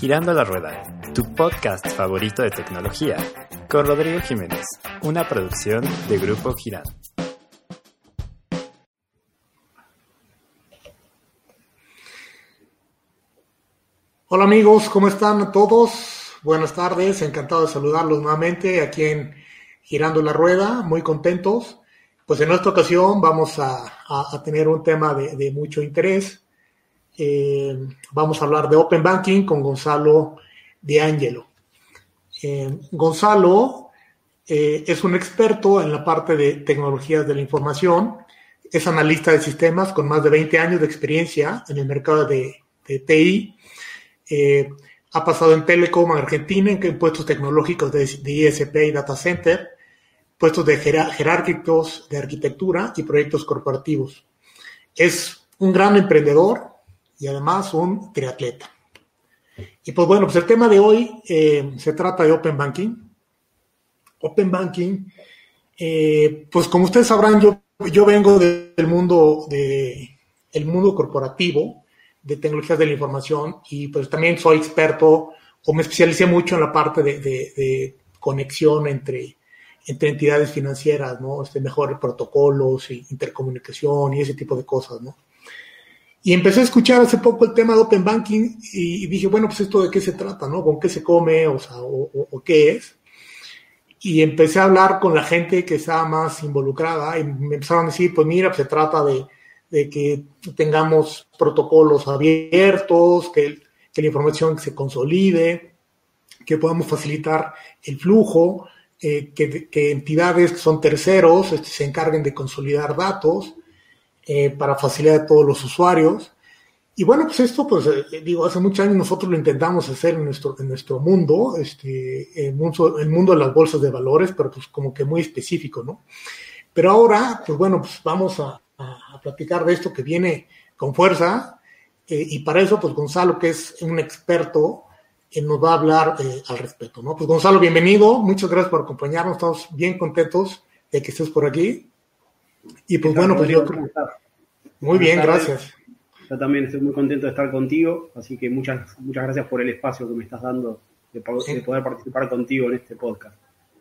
Girando la Rueda, tu podcast favorito de tecnología, con Rodrigo Jiménez, una producción de Grupo Girando. Hola amigos, ¿cómo están todos? Buenas tardes, encantado de saludarlos nuevamente aquí en Girando la Rueda, muy contentos. Pues en esta ocasión vamos a, tener un tema de mucho interés eh, vamos a hablar de Open Banking con Gonzalo De. Eh, Gonzalo eh, es un experto en la parte de tecnologías de la información, es analista de sistemas con más de 20 años de experiencia en el mercado de, TI. ha pasado en Telecom Argentina en puestos tecnológicos de, ISP y Data Center, puestos de jerárquicos de arquitectura y proyectos corporativos. Es un gran emprendedor, y además un triatleta. Y pues bueno, pues el tema de hoy eh, se trata de Open Banking. Open Banking, eh, pues como ustedes sabrán, yo, yo vengo del mundo, de, el mundo corporativo de tecnologías de la información y pues también soy experto o me especialicé mucho en la parte de, conexión entre, entre entidades financieras, ¿no? Este, mejores protocolos, intercomunicación y ese tipo de cosas, ¿no? Y empecé a escuchar hace poco el tema de Open Banking y dije, bueno, pues esto de qué se trata, ¿no? ¿Con qué se come o, sea, o, qué es? Y empecé a hablar con la gente que estaba más involucrada y me empezaron a decir, pues mira, pues se trata de, que tengamos protocolos abiertos, que, la información se consolide, que podamos facilitar el flujo, eh, que, que, entidades que son terceros este, se encarguen de consolidar datos eh, para facilitar a todos los usuarios. Y bueno, pues esto, pues eh, digo, hace muchos años nosotros lo intentamos hacer en nuestro, en nuestro mundo, este, el mundo, el mundo de las bolsas de valores, pero pues como que muy específico, ¿no? Pero ahora, pues bueno, pues vamos a, a, platicar de esto que viene con fuerza, eh, y para eso, pues Gonzalo, que es un experto, nos va a hablar al respecto, ¿no? Pues Gonzalo, bienvenido, muchas gracias por acompañarnos, estamos bien contentos de que estés por aquí. Y pues bueno, pues yo Muy bien, gracias. Yo también estoy muy contento de estar contigo, así que muchas, muchas gracias por el espacio que me estás dando de, poder participar contigo en este podcast.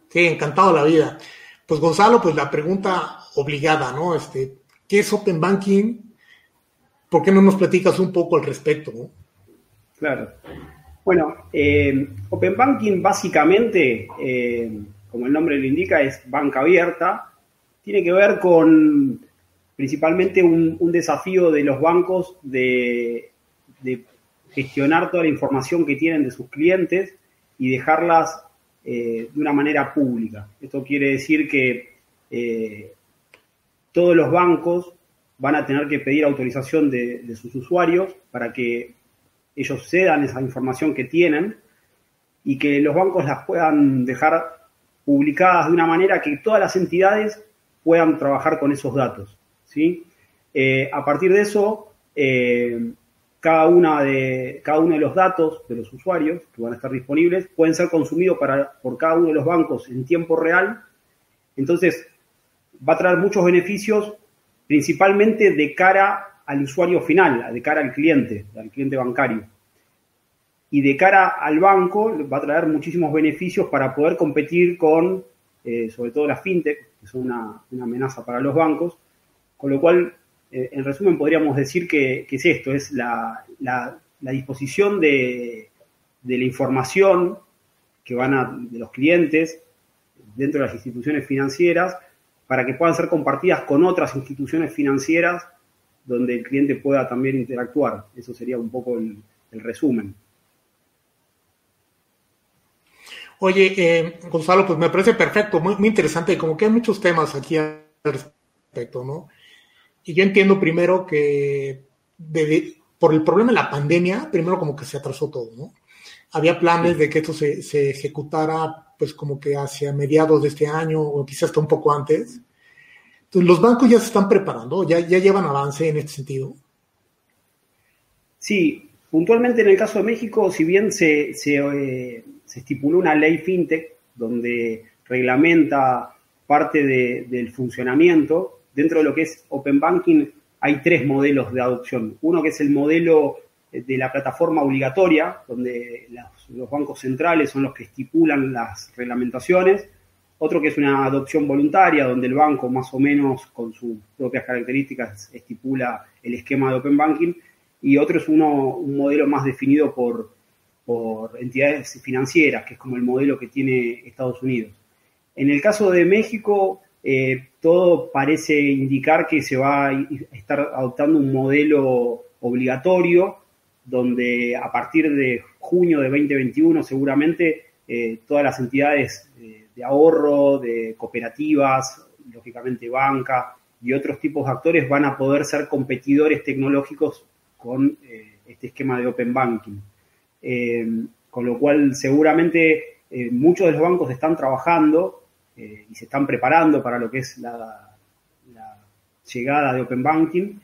Sí, encantado la vida. Pues Gonzalo, pues la pregunta obligada, ¿no? Este, ¿qué es Open Banking? ¿Por qué no nos platicas un poco al respecto? Claro. Bueno, eh, Open Banking básicamente, eh, como el nombre lo indica, es banca abierta tiene que ver con principalmente un, desafío de los bancos de, gestionar toda la información que tienen de sus clientes y dejarlas eh, de una manera pública. Esto quiere decir que eh, todos los bancos van a tener que pedir autorización de, de, sus usuarios para que ellos cedan esa información que tienen y que los bancos las puedan dejar publicadas de una manera que todas las entidades puedan trabajar con esos datos. ¿Sí? Eh, a partir de eso, eh, cada, una de, cada uno de los datos de los usuarios que van a estar disponibles pueden ser consumidos para, por cada uno de los bancos en tiempo real. Entonces, va a traer muchos beneficios, principalmente de cara al usuario final, de cara al cliente, al cliente bancario. Y de cara al banco va a traer muchísimos beneficios para poder competir con, eh, sobre todo las fintech, es una, amenaza para los bancos, con lo cual, eh, en resumen, podríamos decir que, es esto, es la, disposición de, la información que van a, de los clientes dentro de las instituciones financieras para que puedan ser compartidas con otras instituciones financieras donde el cliente pueda también interactuar. Eso sería un poco el resumen. Oye, eh, Gonzalo, pues me parece perfecto, muy, muy interesante, como que hay muchos temas aquí al respecto, ¿no? Y yo entiendo primero que por el problema de la pandemia, primero como que se atrasó todo, ¿no? Había planes de que esto se, se ejecutara pues como que hacia mediados de este año o quizás hasta un poco antes. Entonces, los bancos ya se están preparando, ya, ya llevan avance en este sentido. Sí, puntualmente en el caso de México, si bien se, se eh, se estipuló una ley fintech donde reglamenta parte del funcionamiento. Dentro de lo que es Open Banking hay tres modelos de adopción. Uno que es el modelo de la plataforma obligatoria, donde los bancos centrales son los que estipulan las reglamentaciones, otro que es una adopción voluntaria, donde el banco más o menos con sus propias características estipula el esquema de Open Banking, y otro es uno, un modelo más definido por, por entidades financieras, que es como el modelo que tiene Estados Unidos. En el caso de México, eh, todo parece indicar que se va a estar adoptando un modelo obligatorio, donde a partir de junio de 2021 seguramente eh, todas las entidades eh, de ahorro, de cooperativas, lógicamente banca y otros tipos de actores van a poder ser competidores tecnológicos con este esquema de Open Banking. con lo cual seguramente muchos de los bancos están trabajando y se están preparando para lo que es la, llegada de Open Banking,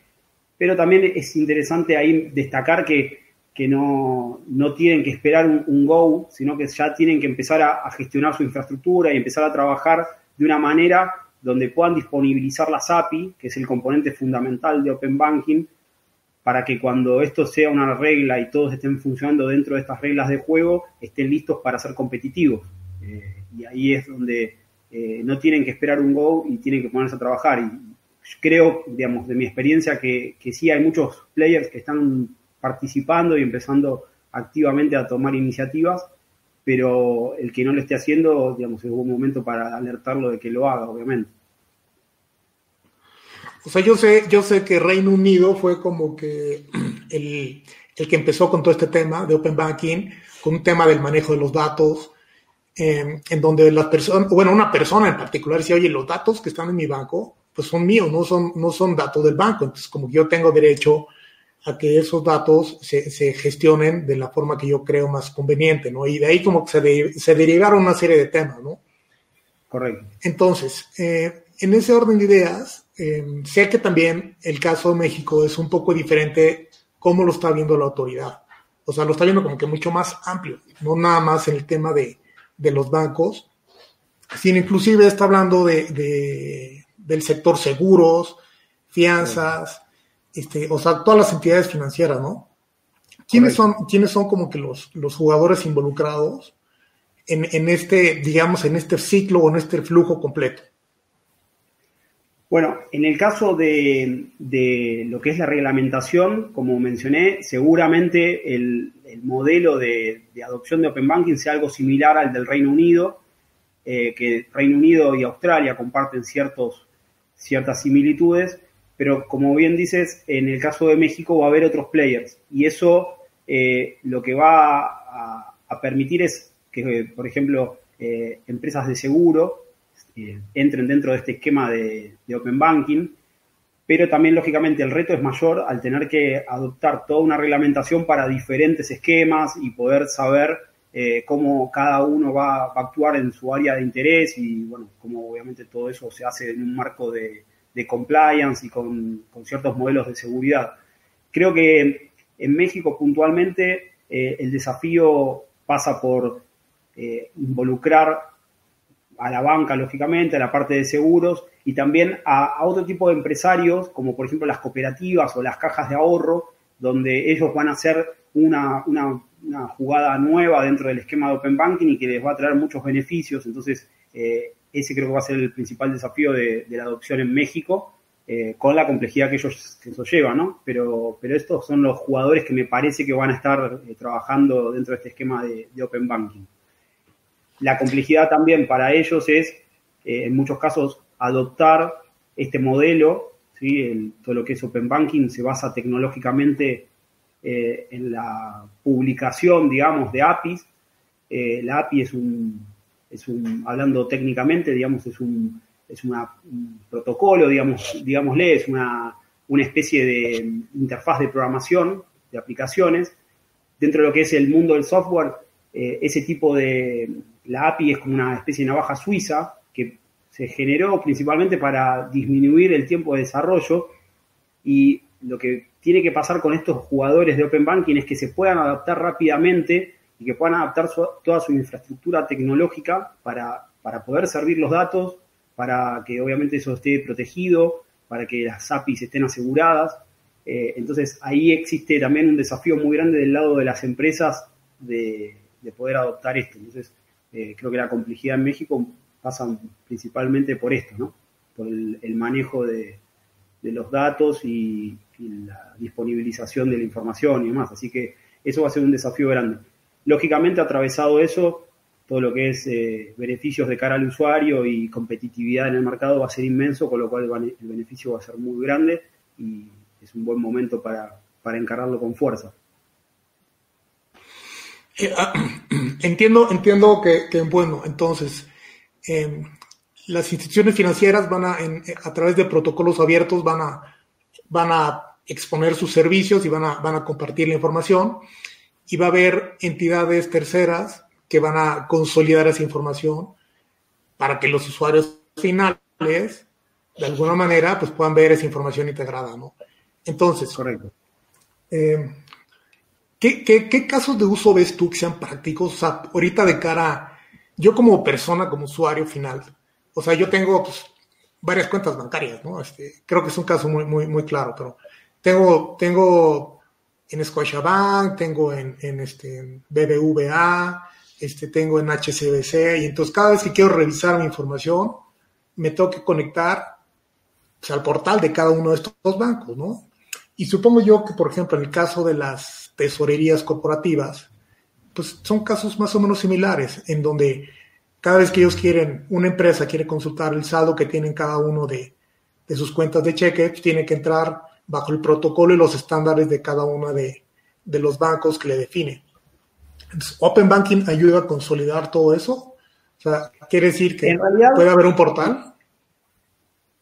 pero también es interesante ahí destacar que que no, tienen que esperar un, go, sino que ya tienen que empezar a, gestionar su infraestructura y empezar a trabajar de una manera donde puedan disponibilizar las API, que es el componente fundamental de Open Banking, para que cuando esto sea una regla y todos estén funcionando dentro de estas reglas de juego, estén listos para ser competitivos. Eh, y ahí es donde eh, no tienen que esperar un go y tienen que ponerse a trabajar. Y creo, digamos, de mi experiencia, que, que sí hay muchos players que están participando y empezando activamente a tomar iniciativas, pero el que no lo esté haciendo, digamos, es un momento para alertarlo de que lo haga, obviamente. O sea, yo sé, yo sé que Reino Unido fue como que el, que empezó con todo este tema de Open Banking, con un tema del manejo de los datos, em, en donde las personas, bueno, una persona en particular decía, oye, los datos que están en mi banco, pues son míos, no son, no son datos del banco. Entonces, como que yo tengo derecho a que esos datos se, se, gestionen de la forma que yo creo más conveniente, ¿no? Y de ahí como que se, se derivaron una serie de temas, ¿no? Correcto. Entonces, eh, en ese orden de ideas, eh, sé que también el caso de México es un poco diferente cómo lo está viendo la autoridad. O sea, lo está viendo como que mucho más amplio, no nada más en el tema de, de los bancos, sino inclusive está hablando de, de del sector seguros, fianzas, este, o sea, todas las entidades financieras, ¿no? ¿Quiénes son, ¿Quiénes son como que los, los jugadores involucrados en, en, este, digamos, en este ciclo o en este flujo completo? Bueno, en el caso de, de lo que es la reglamentación, como mencioné, seguramente el, el modelo de, de, adopción de Open Banking sea algo similar al del Reino Unido, eh, que Reino Unido y Australia comparten ciertos, ciertas similitudes, pero como bien dices, en el caso de México va a haber otros players y eso eh, lo que va a, permitir es que, por ejemplo, eh, empresas de seguro eh, entren dentro de este esquema de, Open Banking, pero también, lógicamente, el reto es mayor al tener que adoptar toda una reglamentación para diferentes esquemas y poder saber cómo cada uno va, a actuar en su área de interés y, bueno, cómo obviamente todo eso se hace en un marco de, compliance y con, ciertos modelos de seguridad. Creo que en México puntualmente eh, el desafío pasa por eh, involucrar a la banca, lógicamente, a la parte de seguros y también a, otro tipo de empresarios, como por ejemplo las cooperativas o las cajas de ahorro, donde ellos van a hacer una, jugada nueva dentro del esquema de Open Banking y que les va a traer muchos beneficios. Entonces, eh, ese creo que va a ser el principal desafío de, la adopción en México, eh, con la complejidad que, ellos, eso lleva, ¿no? Pero, pero estos son los jugadores que me parece que van a estar eh, trabajando dentro de este esquema de, Open Banking. La complejidad también para ellos es, eh, en muchos casos, adoptar este modelo, ¿sí? todo lo que es Open Banking se basa tecnológicamente en la publicación, digamos, de APIs. la API es un, es un, hablando técnicamente, digamos, es un, es un protocolo, digamos, digámosle, es una, una especie de interfaz de programación de aplicaciones. Dentro de lo que es el mundo del software, eh, ese tipo de, la API es como una especie de navaja suiza que se generó principalmente para disminuir el tiempo de desarrollo y lo que tiene que pasar con estos jugadores de Open Banking es que se puedan adaptar rápidamente y que puedan adaptar toda su infraestructura tecnológica para, poder servir los datos, para que obviamente eso esté protegido, para que las APIs estén aseguradas. Eh, entonces ahí existe también un desafío muy grande del lado de las empresas de, poder adoptar esto. Entonces eh, creo que la complejidad en México pasa principalmente por esto, ¿no? por el, manejo de, los datos y, la disponibilización de la información y demás. Así que eso va a ser un desafío grande. Lógicamente, atravesado eso, todo lo que es eh, beneficios de cara al usuario y competitividad en el mercado va a ser inmenso, con lo cual el beneficio va a ser muy grande y es un buen momento para, encararlo con fuerza. Eh, ah, entiendo, entiendo que, bueno, entonces em, las instituciones financieras van a, a través de protocolos abiertos, van a, van a exponer sus servicios y van a, van a compartir la información y va a haber entidades terceras que van a consolidar esa información para que los usuarios finales, de alguna manera, pues puedan ver esa información integrada, ¿no? Entonces, correcto. Eh, ¿qué, casos de uso ves tú que sean prácticos? O sea, ahorita de cara, yo como persona, como usuario final, o sea, yo tengo pues, varias cuentas bancarias, ¿no? Este, creo que es un caso muy, muy, muy claro, pero tengo, tengo en Scotiabank, tengo en, en este, BBVA, este, tengo en HCBC, y entonces cada vez que quiero revisar mi información, me tengo que conectar pues, al portal de cada uno de estos bancos, ¿no? Y supongo yo que, por ejemplo, en el caso de las tesorerías corporativas, pues son casos más o menos similares, en donde cada vez que ellos quieren, una empresa quiere consultar el saldo que tienen cada uno de, sus cuentas de cheque, pues tiene que entrar bajo el protocolo y los estándares de cada uno de, de los bancos que le define. Open Banking ayuda a consolidar todo eso. O sea, quiere decir que puede haber un portal.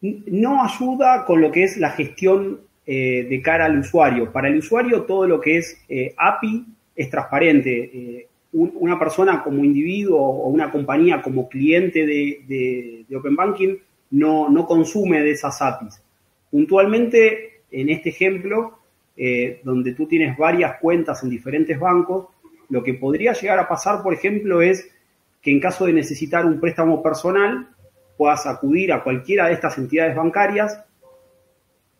No ayuda con lo que es la gestión eh, de cara al usuario. Para el usuario todo lo que es eh, API es transparente. Eh, una persona como individuo o una compañía como cliente de, Open Banking no, no, consume de esas APIs. Puntualmente, en este ejemplo, donde tú tienes varias cuentas en diferentes bancos, lo que podría llegar a pasar, por ejemplo, es que en caso de necesitar un préstamo personal, puedas acudir a cualquiera de estas entidades bancarias.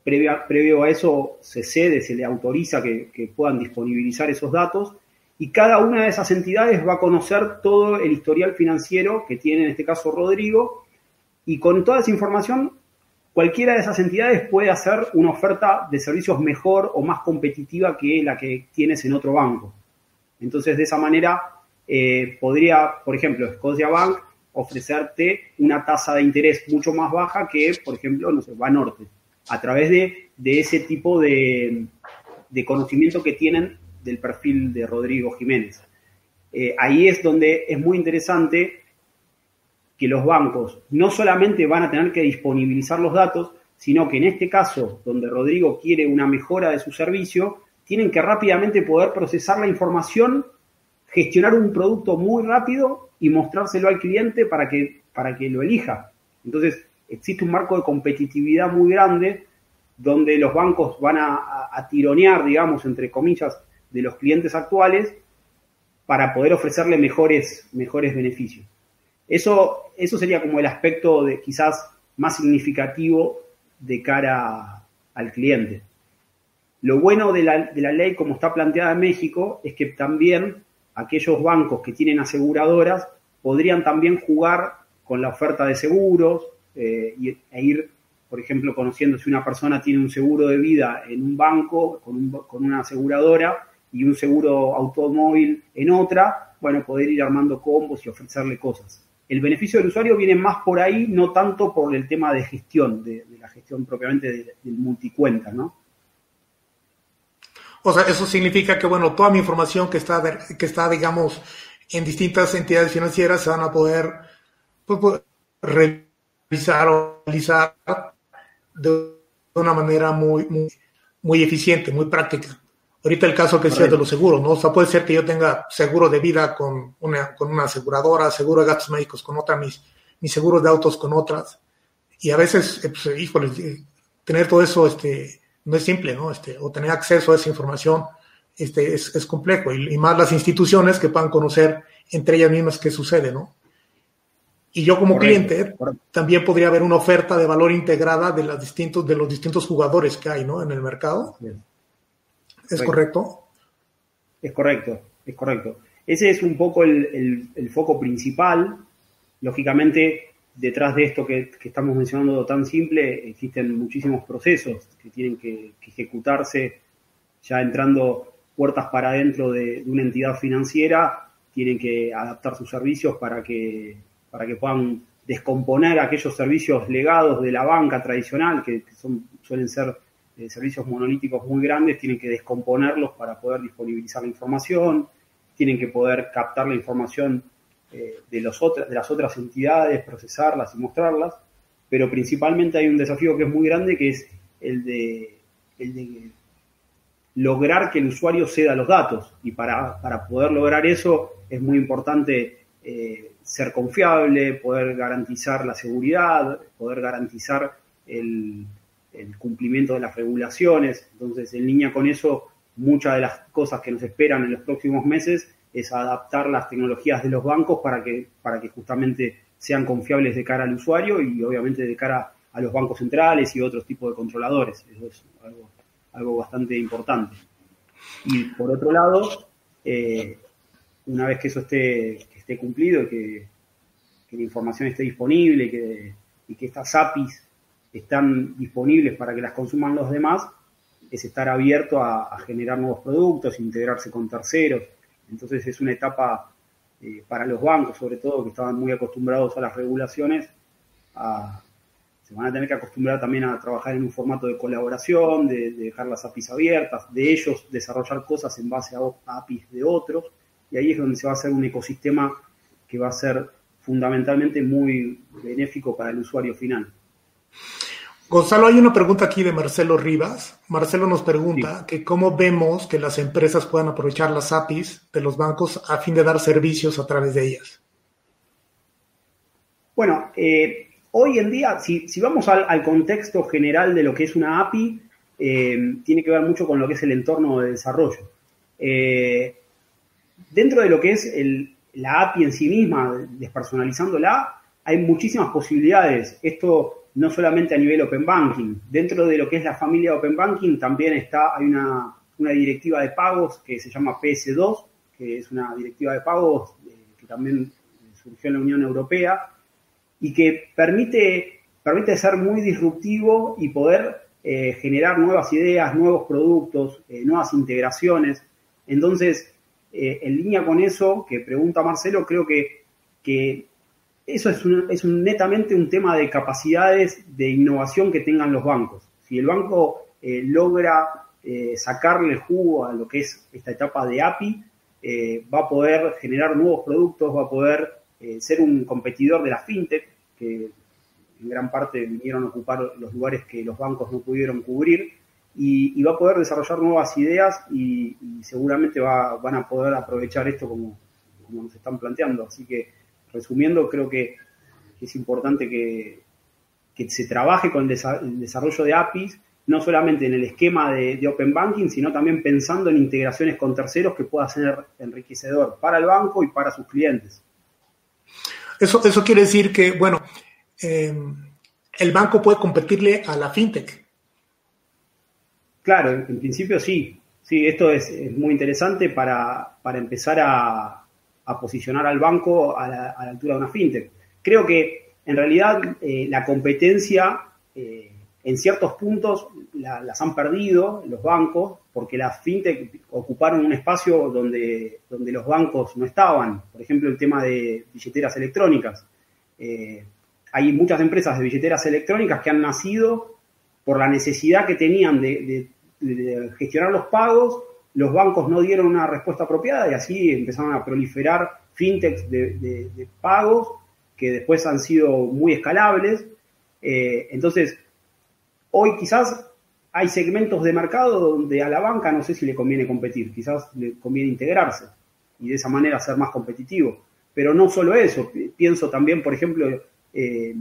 Previo, a eso se cede, se le autoriza que, puedan disponibilizar esos datos y cada una de esas entidades va a conocer todo el historial financiero que tiene en este caso Rodrigo y con toda esa información cualquiera de esas entidades puede hacer una oferta de servicios mejor o más competitiva que la que tienes en otro banco. Entonces, de esa manera, eh, podría, por ejemplo, Bank ofrecerte una tasa de interés mucho más baja que, por ejemplo, no sé, Banorte, a través de, ese tipo de, conocimiento que tienen del perfil de Rodrigo Jiménez. Eh, ahí es donde es muy interesante que los bancos no solamente van a tener que disponibilizar los datos, sino que en este caso, donde Rodrigo quiere una mejora de su servicio, tienen que rápidamente poder procesar la información, gestionar un producto muy rápido y mostrárselo al cliente para que, para que lo elija. Entonces, existe un marco de competitividad muy grande donde los bancos van a, tironear, digamos, entre comillas, de los clientes actuales para poder ofrecerle mejores, mejores beneficios. Eso, eso sería como el aspecto de quizás más significativo de cara al cliente. Lo bueno de la, ley como está planteada en México es que también aquellos bancos que tienen aseguradoras podrían también jugar con la oferta de seguros eh, e ir, por ejemplo, conociendo si una persona tiene un seguro de vida en un banco con, con una aseguradora y un seguro automóvil en otra, bueno, poder ir armando combos y ofrecerle cosas. El beneficio del usuario viene más por ahí, no tanto por el tema de gestión, de, la gestión propiamente del multicuenta, ¿no? O sea, eso significa que, bueno, toda mi información que está, que está digamos, en distintas entidades financieras se van a poder pues, revisar o realizar de una manera muy, muy, eficiente, muy práctica. Ahorita el caso que decía de los seguros, ¿no? O sea, puede ser que yo tenga seguro de vida con una, con una aseguradora, seguro de gastos médicos con otra, mis, mis seguros de autos con otras. Y a veces, eh, pues, híjole, eh, tener todo eso, este, no es simple, ¿no? Este, o tener acceso a esa información este, es, complejo, y, más las instituciones que puedan conocer entre ellas mismas qué sucede, ¿no? Y yo como cliente también podría haber una oferta de valor integrada de, las distintos, de los distintos jugadores que hay ¿no? en el mercado. ¿Es correcto? Es correcto, es correcto. Ese es un poco el, foco principal. Lógicamente, detrás de esto que, estamos mencionando tan simple, existen muchísimos procesos que tienen que, ejecutarse ya entrando puertas para adentro de, una entidad financiera, tienen que adaptar sus servicios para que, para que puedan descomponer aquellos servicios legados de la banca tradicional, que, son, suelen ser eh, servicios monolíticos muy grandes, tienen que descomponerlos para poder disponibilizar la información, tienen que poder captar la información eh, de, los de las otras entidades, procesarlas y mostrarlas, pero principalmente hay un desafío que es muy grande, que es el de, lograr que el usuario ceda los datos. Y para, poder lograr eso es muy importante eh, ser confiable, poder garantizar la seguridad, poder garantizar el, cumplimiento de las regulaciones. Entonces, en línea con eso, muchas de las cosas que nos esperan en los próximos meses es adaptar las tecnologías de los bancos para que, para que justamente sean confiables de cara al usuario y obviamente de cara a los bancos centrales y otros tipos de controladores. Eso es algo, bastante importante. Y por otro lado, eh, una vez que eso esté, esté cumplido, que, que la información esté disponible que, y que estas APIs están disponibles para que las consuman los demás, es estar abierto a, generar nuevos productos, integrarse con terceros. Entonces es una etapa eh, para los bancos, sobre todo, que estaban muy acostumbrados a las regulaciones, se van a tener que acostumbrar también a trabajar en un formato de colaboración, de, dejar las APIs abiertas, de ellos desarrollar cosas en base a, a APIs de otros, y ahí es donde se va a hacer un ecosistema que va a ser fundamentalmente muy benéfico para el usuario final. Gonzalo, hay una pregunta aquí de Marcelo Rivas. Marcelo nos pregunta que cómo vemos que las empresas puedan aprovechar las APIs de los bancos a fin de dar servicios a través de ellas. Bueno, eh, hoy en día, si, vamos al, contexto general de lo que es una API, eh, tiene que ver mucho con lo que es el entorno de desarrollo. Eh, dentro de lo que es la API en sí misma, despersonalizándola, hay muchísimas posibilidades. Esto no solamente a nivel Open Banking. Dentro de lo que es la familia Open Banking también está, hay una, directiva de pagos que se llama PS2, que es una directiva de pagos eh, que también surgió en la Unión Europea y que permite, permite ser muy disruptivo y poder eh, generar nuevas ideas, nuevos productos, eh, nuevas integraciones. Entonces, en línea con eso que pregunta Marcelo, creo que, que eso es, es netamente un tema de capacidades de innovación que tengan los bancos. Si el banco eh, logra eh, sacarle jugo a lo que es esta etapa de API, eh, va a poder generar nuevos productos, va a poder ser un competidor de la fintech, que en gran parte vinieron a ocupar los lugares que los bancos no pudieron cubrir, y, va a poder desarrollar nuevas ideas y, seguramente van a poder aprovechar esto como, como nos están planteando. Así que resumiendo, creo que, es importante que, se trabaje con el desarrollo de APIs, no solamente en el esquema de, Open Banking, sino también pensando en integraciones con terceros que pueda ser enriquecedor para el banco y para sus clientes. Eso, eso quiere decir que, bueno, em, el banco puede competirle a la fintech. Claro, en, principio sí. Sí, esto es, muy interesante para empezar a, a posicionar al banco a la, altura de una fintech. Creo que en realidad eh, la competencia eh, en ciertos puntos las han perdido los bancos porque las fintech ocuparon un espacio donde, donde los bancos no estaban. Por ejemplo, el tema de billeteras electrónicas. Eh, hay muchas empresas de billeteras electrónicas que han nacido por la necesidad que tenían de gestionar los pagos los bancos no dieron una respuesta apropiada y así empezaron a proliferar fintechs de, pagos que después han sido muy escalables. Eh, entonces, hoy quizás hay segmentos de mercado donde a la banca no sé si le conviene competir, quizás le conviene integrarse y de esa manera ser más competitivo. Pero no solo eso, pienso también, por ejemplo, eh,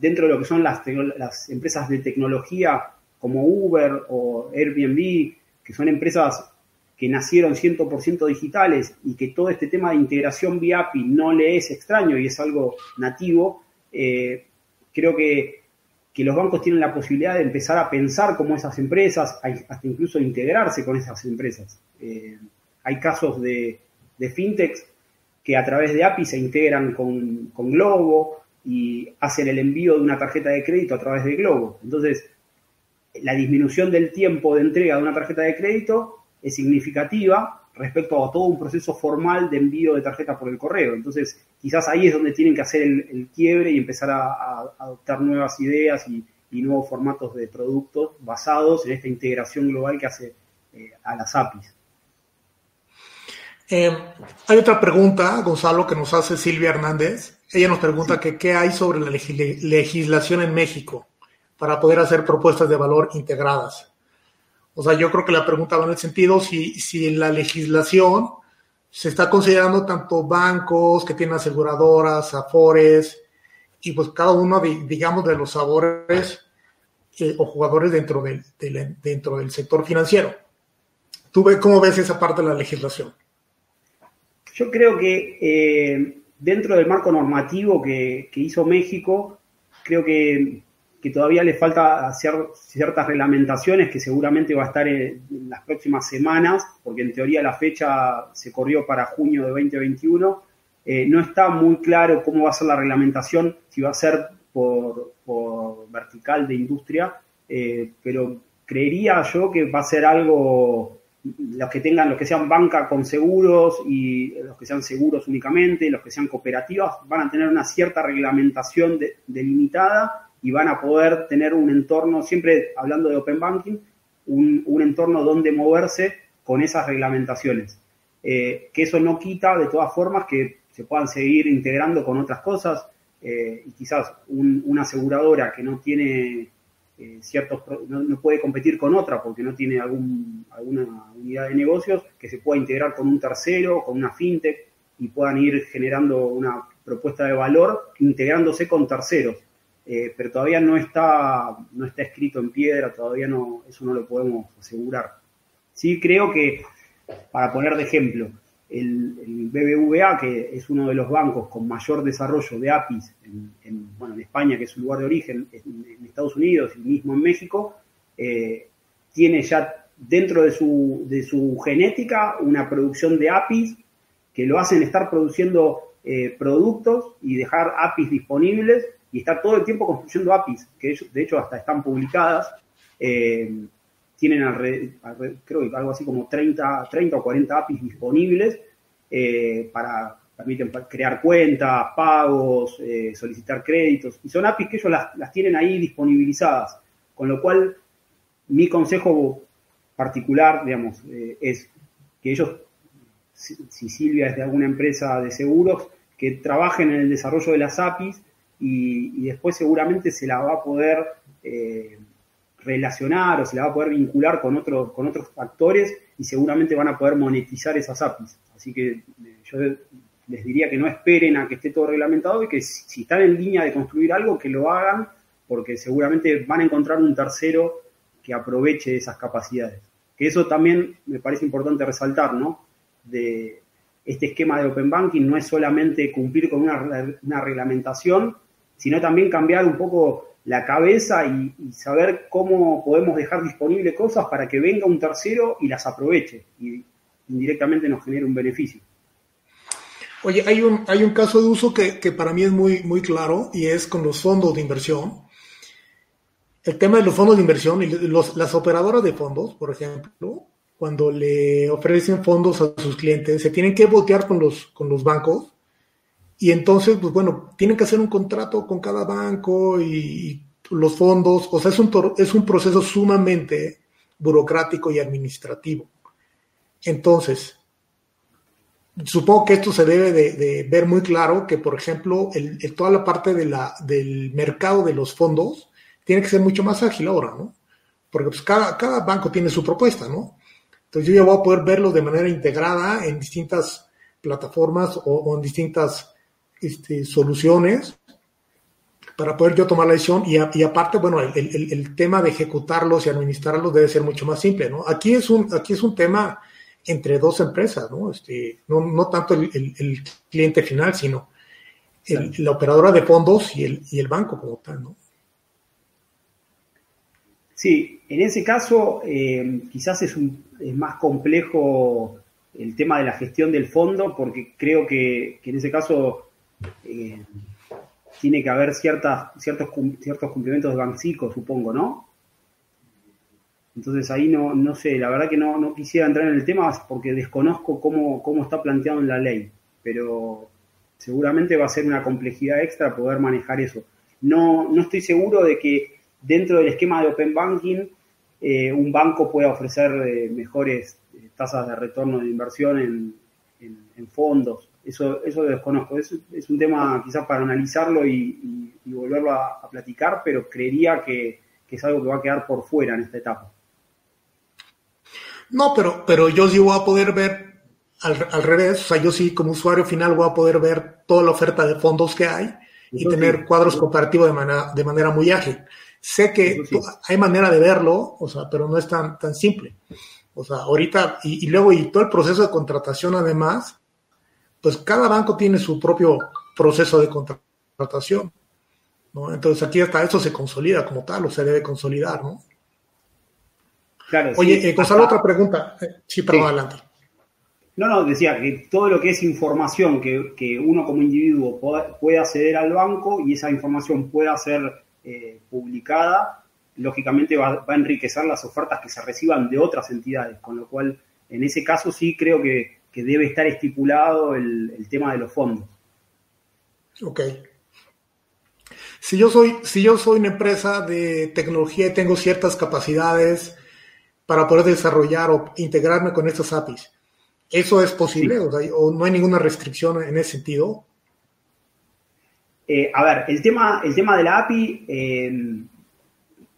dentro de lo que son las, las empresas de tecnología como Uber o Airbnb, que son empresas que nacieron 100% digitales y que todo este tema de integración vía API no le es extraño y es algo nativo, eh, creo que, los bancos tienen la posibilidad de empezar a pensar como esas empresas, hasta incluso integrarse con esas empresas. Eh, hay casos de, de fintechs que a través de API se integran con Globo y hacen el envío de una tarjeta de crédito a través de Globo. Entonces, la disminución del tiempo de entrega de una tarjeta de crédito es significativa respecto a todo un proceso formal de envío de tarjeta por el correo. Entonces, quizás ahí es donde tienen que hacer el, quiebre y empezar a, adoptar nuevas ideas y, nuevos formatos de productos basados en esta integración global que hace eh, a las APIs. Eh, hay otra pregunta, Gonzalo, que nos hace Silvia Hernández. Ella nos pregunta que qué hay sobre la legislación en México para poder hacer propuestas de valor integradas. O sea, yo creo que la pregunta va en el sentido si, si en la legislación se está considerando tanto bancos que tienen aseguradoras, afores, y pues cada uno, digamos, de los sabores eh, o jugadores dentro del, dentro del sector financiero. ¿Tú ves, cómo ves esa parte de la legislación? Yo creo que eh, dentro del marco normativo que, hizo México, creo que todavía le falta hacer ciertas reglamentaciones que seguramente va a estar en, las próximas semanas, porque en teoría la fecha se corrió para junio de 2021. Eh, no está muy claro cómo va a ser la reglamentación, si va a ser por, vertical de industria, eh, pero creería yo que va a ser algo, los que tengan, los que sean banca con seguros y los que sean seguros únicamente, los que sean cooperativas, van a tener una cierta reglamentación delimitada y van a poder tener un entorno, siempre hablando de Open Banking, un, entorno donde moverse con esas reglamentaciones. Eh, que eso no quita, de todas formas, que se puedan seguir integrando con otras cosas eh, y quizás una aseguradora que no tiene eh, ciertos, no, puede competir con otra porque no tiene algún, alguna unidad de negocios, que se pueda integrar con un tercero, con una fintech y puedan ir generando una propuesta de valor integrándose con terceros. Eh, pero todavía no está, no está escrito en piedra, todavía no, eso no lo podemos asegurar. Sí creo que, para poner de ejemplo, el, BBVA, que es uno de los bancos con mayor desarrollo de APIs en, bueno, en España, que es su lugar de origen, en, Estados Unidos y mismo en México, eh, tiene ya dentro de su, de su genética una producción de APIs que lo hacen estar produciendo eh, productos y dejar APIs disponibles y está todo el tiempo construyendo APIs, que de hecho hasta están publicadas. Eh, tienen algo así como 30, 30 o 40 APIs disponibles eh, para permiten crear cuentas, pagos, eh, solicitar créditos, y son APIs que ellos las, tienen ahí disponibilizadas, con lo cual mi consejo particular, digamos, es que ellos, si Silvia es de alguna empresa de seguros, que trabajen en el desarrollo de las APIs y, después seguramente se la va a poder eh, relacionar o se la va a poder vincular con, otros con otros factores y seguramente van a poder monetizar esas APIs. Así que eh, yo les diría que no esperen a que esté todo reglamentado y que si, están en línea de construir algo, que lo hagan, porque seguramente van a encontrar un tercero que aproveche esas capacidades. Que eso también me parece importante resaltar, ¿no? De este esquema de Open Banking no es solamente cumplir con una reglamentación, sino también cambiar un poco la cabeza y, saber cómo podemos dejar disponibles cosas para que venga un tercero y las aproveche y indirectamente nos genere un beneficio. Oye, hay un, hay un caso de uso que, para mí es muy, muy claro y es con los fondos de inversión. El tema de los fondos de inversión y las operadoras de fondos, por ejemplo, cuando le ofrecen fondos a sus clientes, se tienen que botear con los, con los bancos y entonces, pues bueno, tienen que hacer un contrato con cada banco y, los fondos, o sea, es un, es un proceso sumamente burocrático y administrativo. Entonces, supongo que esto se debe de, ver muy claro que, por ejemplo, el, toda la parte de la, del mercado de los fondos tiene que ser mucho más ágil ahora, ¿no? Porque pues cada, cada banco tiene su propuesta, ¿no? Entonces yo ya voy a poder verlo de manera integrada en distintas plataformas o en distintas este, soluciones para poder yo tomar la decisión y, y aparte, bueno, el, tema de ejecutarlos y administrarlos debe ser mucho más simple, ¿no? Aquí es un, aquí es un tema entre dos empresas, ¿no? Este, no, no tanto el, el, cliente final, sino la operadora de fondos y el, y el banco como tal, ¿no? Sí, en ese caso eh, quizás es, un, es más complejo el tema de la gestión del fondo, porque creo que, en ese caso eh, tiene que haber ciertas, ciertos, ciertos cumplimientos de supongo, ¿no? Entonces ahí no, no sé, la verdad que no, no quisiera entrar en el tema porque desconozco cómo, cómo está planteado en la ley, pero seguramente va a ser una complejidad extra poder manejar eso. No, no estoy seguro de que dentro del esquema de Open Banking eh, un banco pueda ofrecer eh, mejores tasas de retorno de inversión en, fondos. Eso, eso lo desconozco. Es, es un tema quizás para analizarlo y, volverlo a, platicar, pero creería que, que es algo que va a quedar por fuera en esta etapa. No, pero, pero yo sí voy a poder ver al, revés, o sea, yo sí como usuario final voy a poder ver toda la oferta de fondos que hay y tener cuadros comparativos de manera, de manera muy ágil. Sé que hay manera de verlo, o sea, pero no es tan, tan simple. O sea, ahorita, y, y, luego, y todo el proceso de contratación además, pues cada banco tiene su propio proceso de contratación, ¿no? Entonces aquí hasta eso se consolida como tal, o se debe consolidar, ¿no? Oye, eh, Gonzalo, otra pregunta. Eh, sí, perdón, adelante. No, no, decía que todo lo que es información que, uno como individuo puede acceder al banco y esa información pueda ser eh, publicada, lógicamente va, a enriquecer las ofertas que se reciban de otras entidades, con lo cual en ese caso sí creo que, debe estar estipulado el, el, tema de los fondos. Ok. Si yo soy, si yo soy una empresa de tecnología y tengo ciertas capacidades, para poder desarrollar o integrarme con estas APIs. ¿Eso es posible o, no hay ninguna restricción en ese sentido? Eh, a ver, el tema, el tema de la API, eh,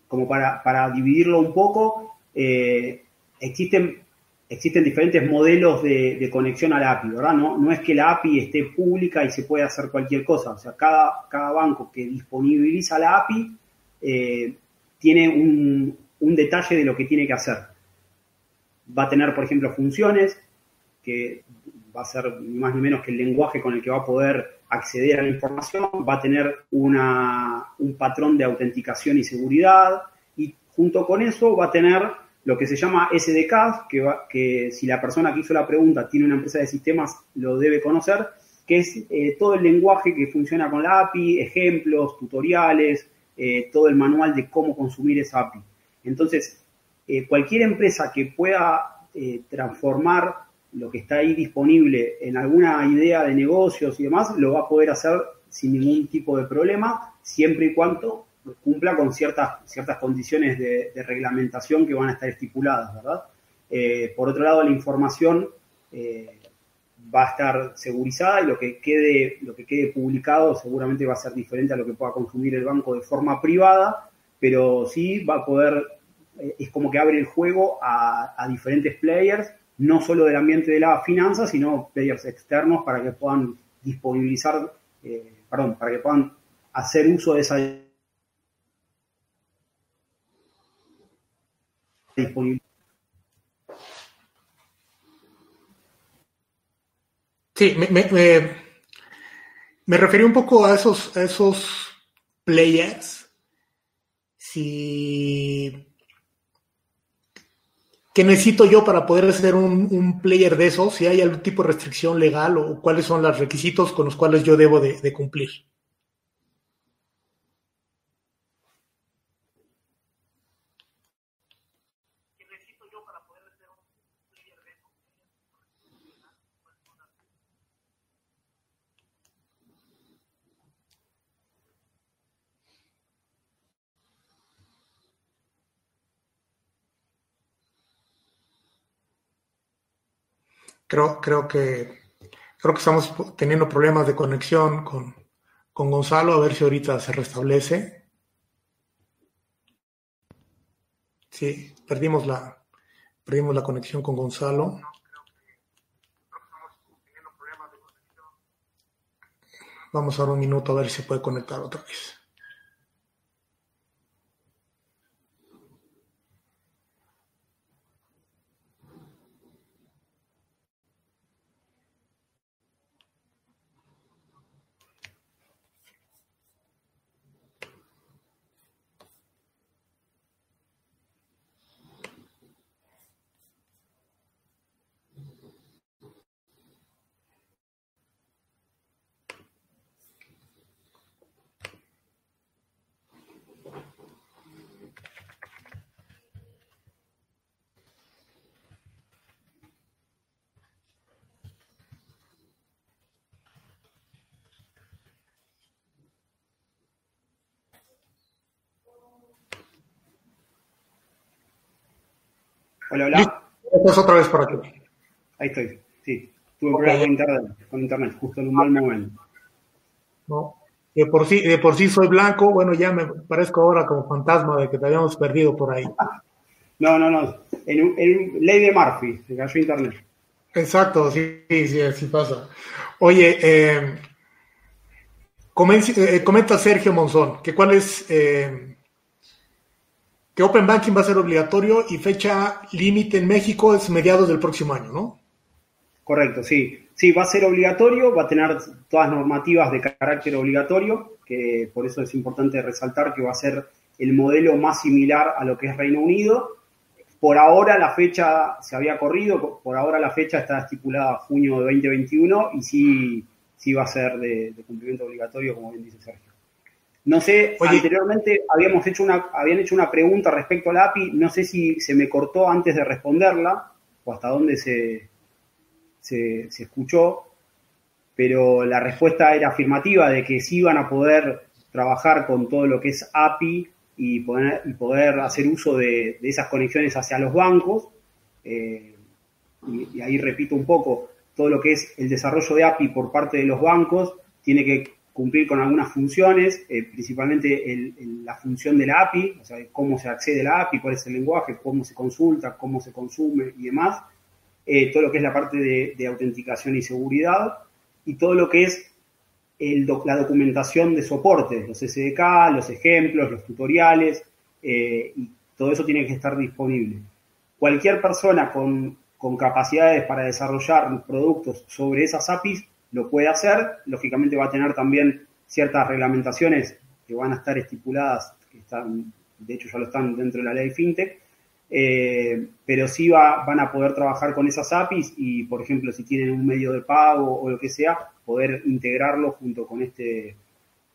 como para, dividirlo un poco, eh, existen, existen diferentes modelos de, conexión a la API, ¿verdad? No, no es que la API esté pública y se pueda hacer cualquier cosa. O sea, cada, banco que disponibiliza la API tiene un, un detalle de lo que tiene que hacer. Va a tener, por ejemplo, funciones, que va a ser ni más ni menos que el lenguaje con el que va a poder acceder a la información, va a tener una, un patrón de autenticación y seguridad, y junto con eso va a tener lo que se llama SDK, que, que si la persona que hizo la pregunta tiene una empresa de sistemas, lo debe conocer, que es eh, todo el lenguaje que funciona con la API, ejemplos, tutoriales, eh, todo el manual de cómo consumir esa API. Entonces, eh, cualquier empresa que pueda transformar lo que está ahí disponible en alguna idea de negocios y demás, lo va a poder hacer sin ningún tipo de problema, siempre y cuando cumpla con ciertas, ciertas condiciones de, reglamentación que van a estar estipuladas, ¿verdad? Eh, por otro lado, la información va a estar segurizada y lo que, quede, lo que quede publicado seguramente va a ser diferente a lo que pueda consumir el banco de forma privada, pero sí va a poder, eh, es como que abre el juego a, diferentes players, no solo del ambiente de la finanza, sino players externos para que puedan disponibilizar, eh, perdón, para que puedan hacer uso de esa Sí, me, me, me, referí un poco a esos, esos players si ¿Qué necesito yo para poder ser un, player de eso? Si hay algún tipo de restricción legal o cuáles son los requisitos con los cuales yo debo de cumplir. Creo, creo que creo que estamos teniendo problemas de conexión con, con Gonzalo, a ver si ahorita se restablece. Sí, perdimos la, perdimos la conexión con Gonzalo. Vamos a dar un minuto a ver si se puede conectar otra vez. Hola, hola. Estás otra vez para ti. Ahí estoy, sí. Tuve problemas con internet, con internet, justo en un mal momento. No. De por sí, de por sí soy blanco, bueno, ya me parezco ahora como fantasma de que te habíamos perdido por ahí. No, no, no. En, en ley de Murphy, se cayó internet. Exacto, sí, sí, así pasa. Oye, eh, eh, comenta Sergio Monzón que cuál es eh, que Open Banking va a ser obligatorio y fecha límite en México es mediados del próximo año, ¿no? Correcto, sí. Sí, va a ser obligatorio, va a tener todas normativas de carácter obligatorio, que por eso es importante resaltar que va a ser el modelo más similar a lo que es Reino Unido. Por ahora la fecha se había corrido, por ahora la fecha está estipulada junio de 2021 y sí, sí va a ser de, cumplimiento obligatorio, como bien dice Sergio. No sé, anteriormente habíamos hecho una, habían hecho una pregunta respecto a la API, no sé si se me cortó antes de responderla o hasta dónde se, se, escuchó, pero la respuesta era afirmativa de que sí iban a poder trabajar con todo lo que es API y poder, y poder hacer uso de, esas conexiones hacia los bancos. Eh, y, ahí repito un poco, todo lo que es el desarrollo de API por parte de los bancos tiene que cumplir con algunas funciones, eh, principalmente la función de la API, o sea, cómo se accede a la API, cuál es el lenguaje, cómo se consulta, cómo se consume y demás. Eh, todo lo que es la parte de, autenticación y seguridad y todo lo que es la documentación de soporte, los SDK, los ejemplos, los tutoriales, eh, y todo eso tiene que estar disponible. Cualquier persona con, capacidades para desarrollar productos sobre esas APIs lo puede hacer, lógicamente va a tener también ciertas reglamentaciones que van a estar estipuladas, que están, de hecho ya lo están dentro de la ley FinTech, eh, pero sí va, van a poder trabajar con esas APIs y, por ejemplo, si tienen un medio de pago o lo que sea, poder integrarlo junto con, este,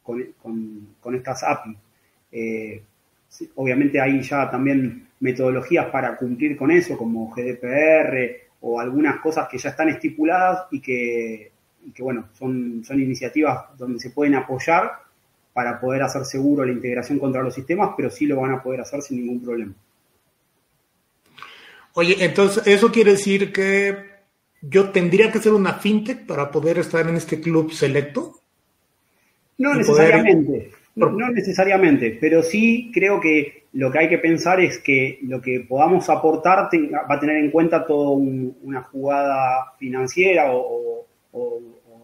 con, estas APIs. Eh, obviamente hay ya también metodologías para cumplir con eso, como GDPR o algunas cosas que ya están estipuladas y que, que bueno, son, son iniciativas donde se pueden apoyar para poder hacer seguro la integración contra los sistemas, pero sí lo van a poder hacer sin ningún problema. Oye, entonces, ¿eso quiere decir que yo tendría que ser una fintech para poder estar en este club selecto? No necesariamente, no, necesariamente, pero sí creo que lo que hay que pensar es que lo que podamos aportar va a tener en cuenta toda una jugada financiera o,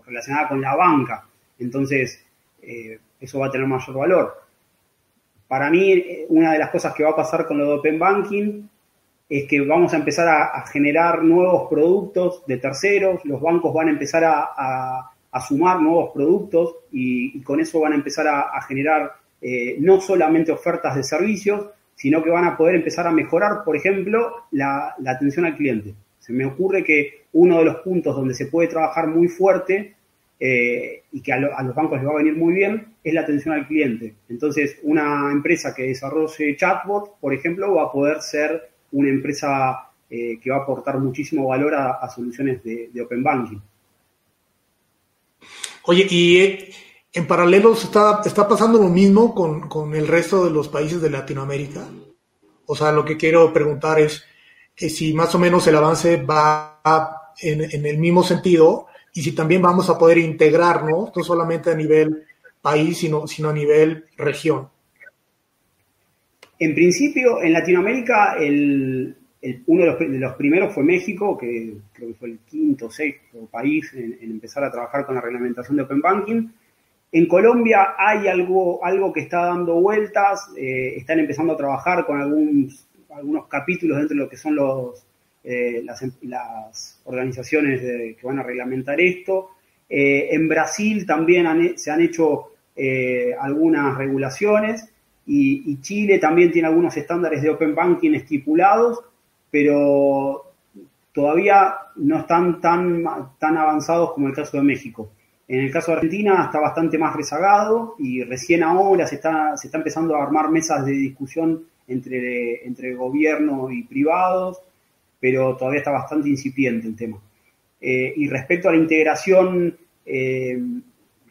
relacionada con la banca. Entonces, eh, eso va a tener mayor valor. Para mí, eh, una de las cosas que va a pasar con lo de Open Banking es que vamos a empezar a, generar nuevos productos de terceros, los bancos van a empezar a, sumar nuevos productos y, con eso van a empezar a, generar eh, no solamente ofertas de servicios, sino que van a poder empezar a mejorar, por ejemplo, la, atención al cliente. Me ocurre que uno de los puntos donde se puede trabajar muy fuerte eh, y que a, los bancos les va a venir muy bien es la atención al cliente. Entonces, una empresa que desarrolle chatbot, por ejemplo, va a poder ser una empresa eh, que va a aportar muchísimo valor a, soluciones de, Open Banking. Oye, y eh, en paralelo está, está pasando lo mismo con, el resto de los países de Latinoamérica. O sea, lo que quiero preguntar es si más o menos el avance va en, en, el mismo sentido y si también vamos a poder integrarnos, no solamente a nivel país, sino, sino a nivel región. En principio, en Latinoamérica, el, uno de los, primeros fue México, que creo que fue el quinto o sexto país en, empezar a trabajar con la reglamentación de Open Banking. En Colombia hay algo, algo que está dando vueltas, eh, están empezando a trabajar con algunos, algunos capítulos dentro de lo que son los, eh, las, organizaciones que van a reglamentar esto. Eh, en Brasil también se han hecho algunas regulaciones y, Chile también tiene algunos estándares de Open Banking estipulados, pero todavía no están tan, tan avanzados como el caso de México. En el caso de Argentina está bastante más rezagado y recién ahora se está, se está empezando a armar mesas de discusión entre, entre gobierno y privados, pero todavía está bastante incipiente el tema. Eh, y respecto a la integración eh,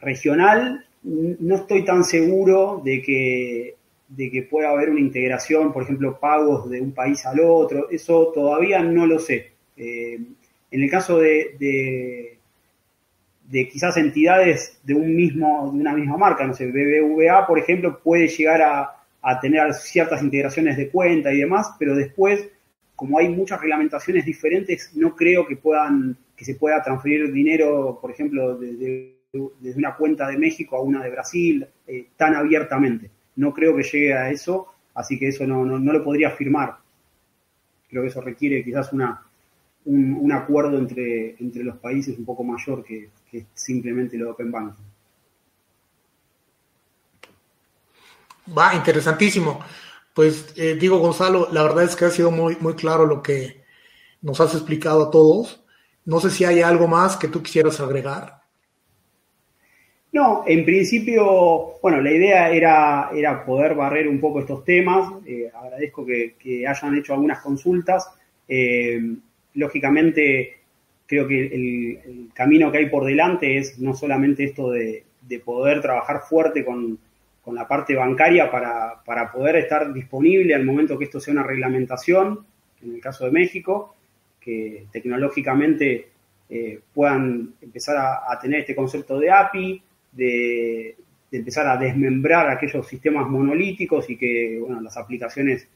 regional, no estoy tan seguro de que de que pueda haber una integración, por ejemplo, pagos de un país al otro, eso todavía no lo sé. Eh, en el caso de, de, quizás entidades de un mismo, de una misma marca, no sé, BBVA, por ejemplo, puede llegar a, a tener ciertas integraciones de cuenta y demás, pero después, como hay muchas reglamentaciones diferentes, no creo que puedan, que se pueda transferir dinero, por ejemplo, desde, una cuenta de México a una de Brasil, eh, tan abiertamente. No creo que llegue a eso, así que eso no, no, lo podría afirmar. Creo que eso requiere quizás una, un, acuerdo entre, entre los países un poco mayor que, que simplemente de Open Banking. Va, interesantísimo. Pues eh, digo, Gonzalo, la verdad es que ha sido muy, muy claro lo que nos has explicado a todos. No sé si hay algo más que tú quisieras agregar. No, en principio, bueno, la idea era, era poder barrer un poco estos temas. Eh, agradezco que, hayan hecho algunas consultas. Eh, lógicamente, creo que el, camino que hay por delante es no solamente esto de poder trabajar fuerte con, con la parte bancaria para, para, poder estar disponible al momento que esto sea una reglamentación, en el caso de México, que tecnológicamente eh, puedan empezar a, tener este concepto de API, de, empezar a desmembrar aquellos sistemas monolíticos y que bueno, las aplicaciones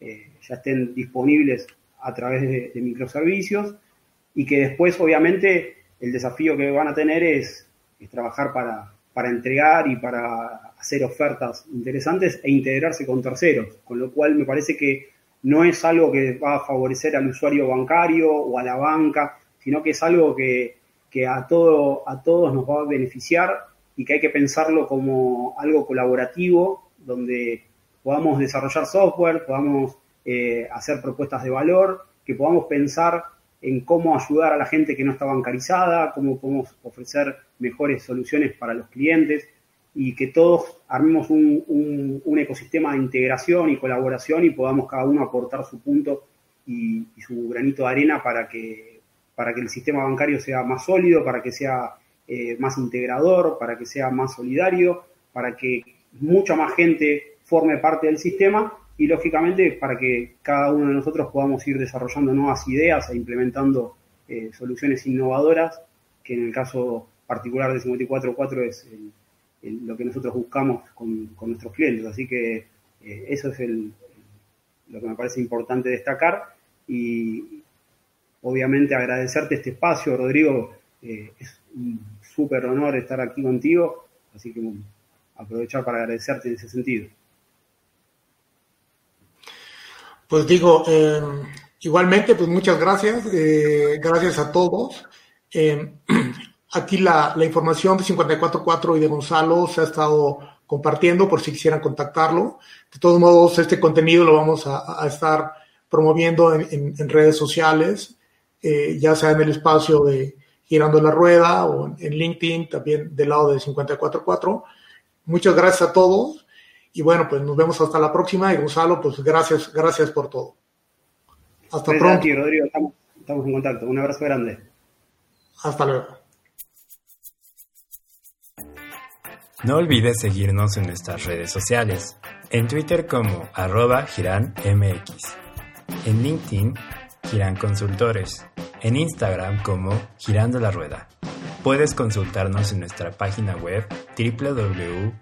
eh, ya estén disponibles a través de, microservicios y que después obviamente el desafío que van a tener es, es trabajar para, para entregar y para hacer ofertas interesantes e integrarse con terceros, con lo cual me parece que no es algo que va a favorecer al usuario bancario o a la banca, sino que es algo que, a, todo, a todos nos va a beneficiar y que hay que pensarlo como algo colaborativo, donde podamos desarrollar software, podamos eh, hacer propuestas de valor, que podamos pensar en cómo ayudar a la gente que no está bancarizada, cómo podemos ofrecer mejores soluciones para los clientes y que todos armemos un, ecosistema de integración y colaboración y podamos cada uno aportar su punto y, su granito de arena para que, para que el sistema bancario sea más sólido, para que sea eh, más integrador, para que sea más solidario, para que mucha más gente forme parte del sistema y lógicamente para que cada uno de nosotros podamos ir desarrollando nuevas ideas e implementando eh, soluciones innovadoras, que en el caso particular de 54.4 es el, lo que nosotros buscamos con, nuestros clientes. Así que eh, eso es lo que me parece importante destacar y obviamente agradecerte este espacio, Rodrigo. Eh, es un súper honor estar aquí contigo, así que aprovechar para agradecerte en ese sentido. Pues digo, eh, igualmente, pues muchas gracias, gracias a todos. Aquí la, información de 544 y de Gonzalo se ha estado compartiendo por si quisieran contactarlo. De todos modos, este contenido lo vamos a, estar promoviendo en, redes sociales, eh, ya sea en el espacio de Girando la Rueda o en, LinkedIn, también del lado de 544. Muchas gracias a todos y bueno, pues nos vemos hasta la próxima y Gonzalo, pues gracias, gracias por todo. Hasta pronto. Rodrigo, estamos, estamos en contacto. Un abrazo grande. Hasta luego. No olvides seguirnos en nuestras redes sociales, en Twitter como arroba giranmx, en LinkedIn Giran Consultores, en Instagram como Girando la Rueda. Puedes consultarnos en nuestra página web www.giran.mx.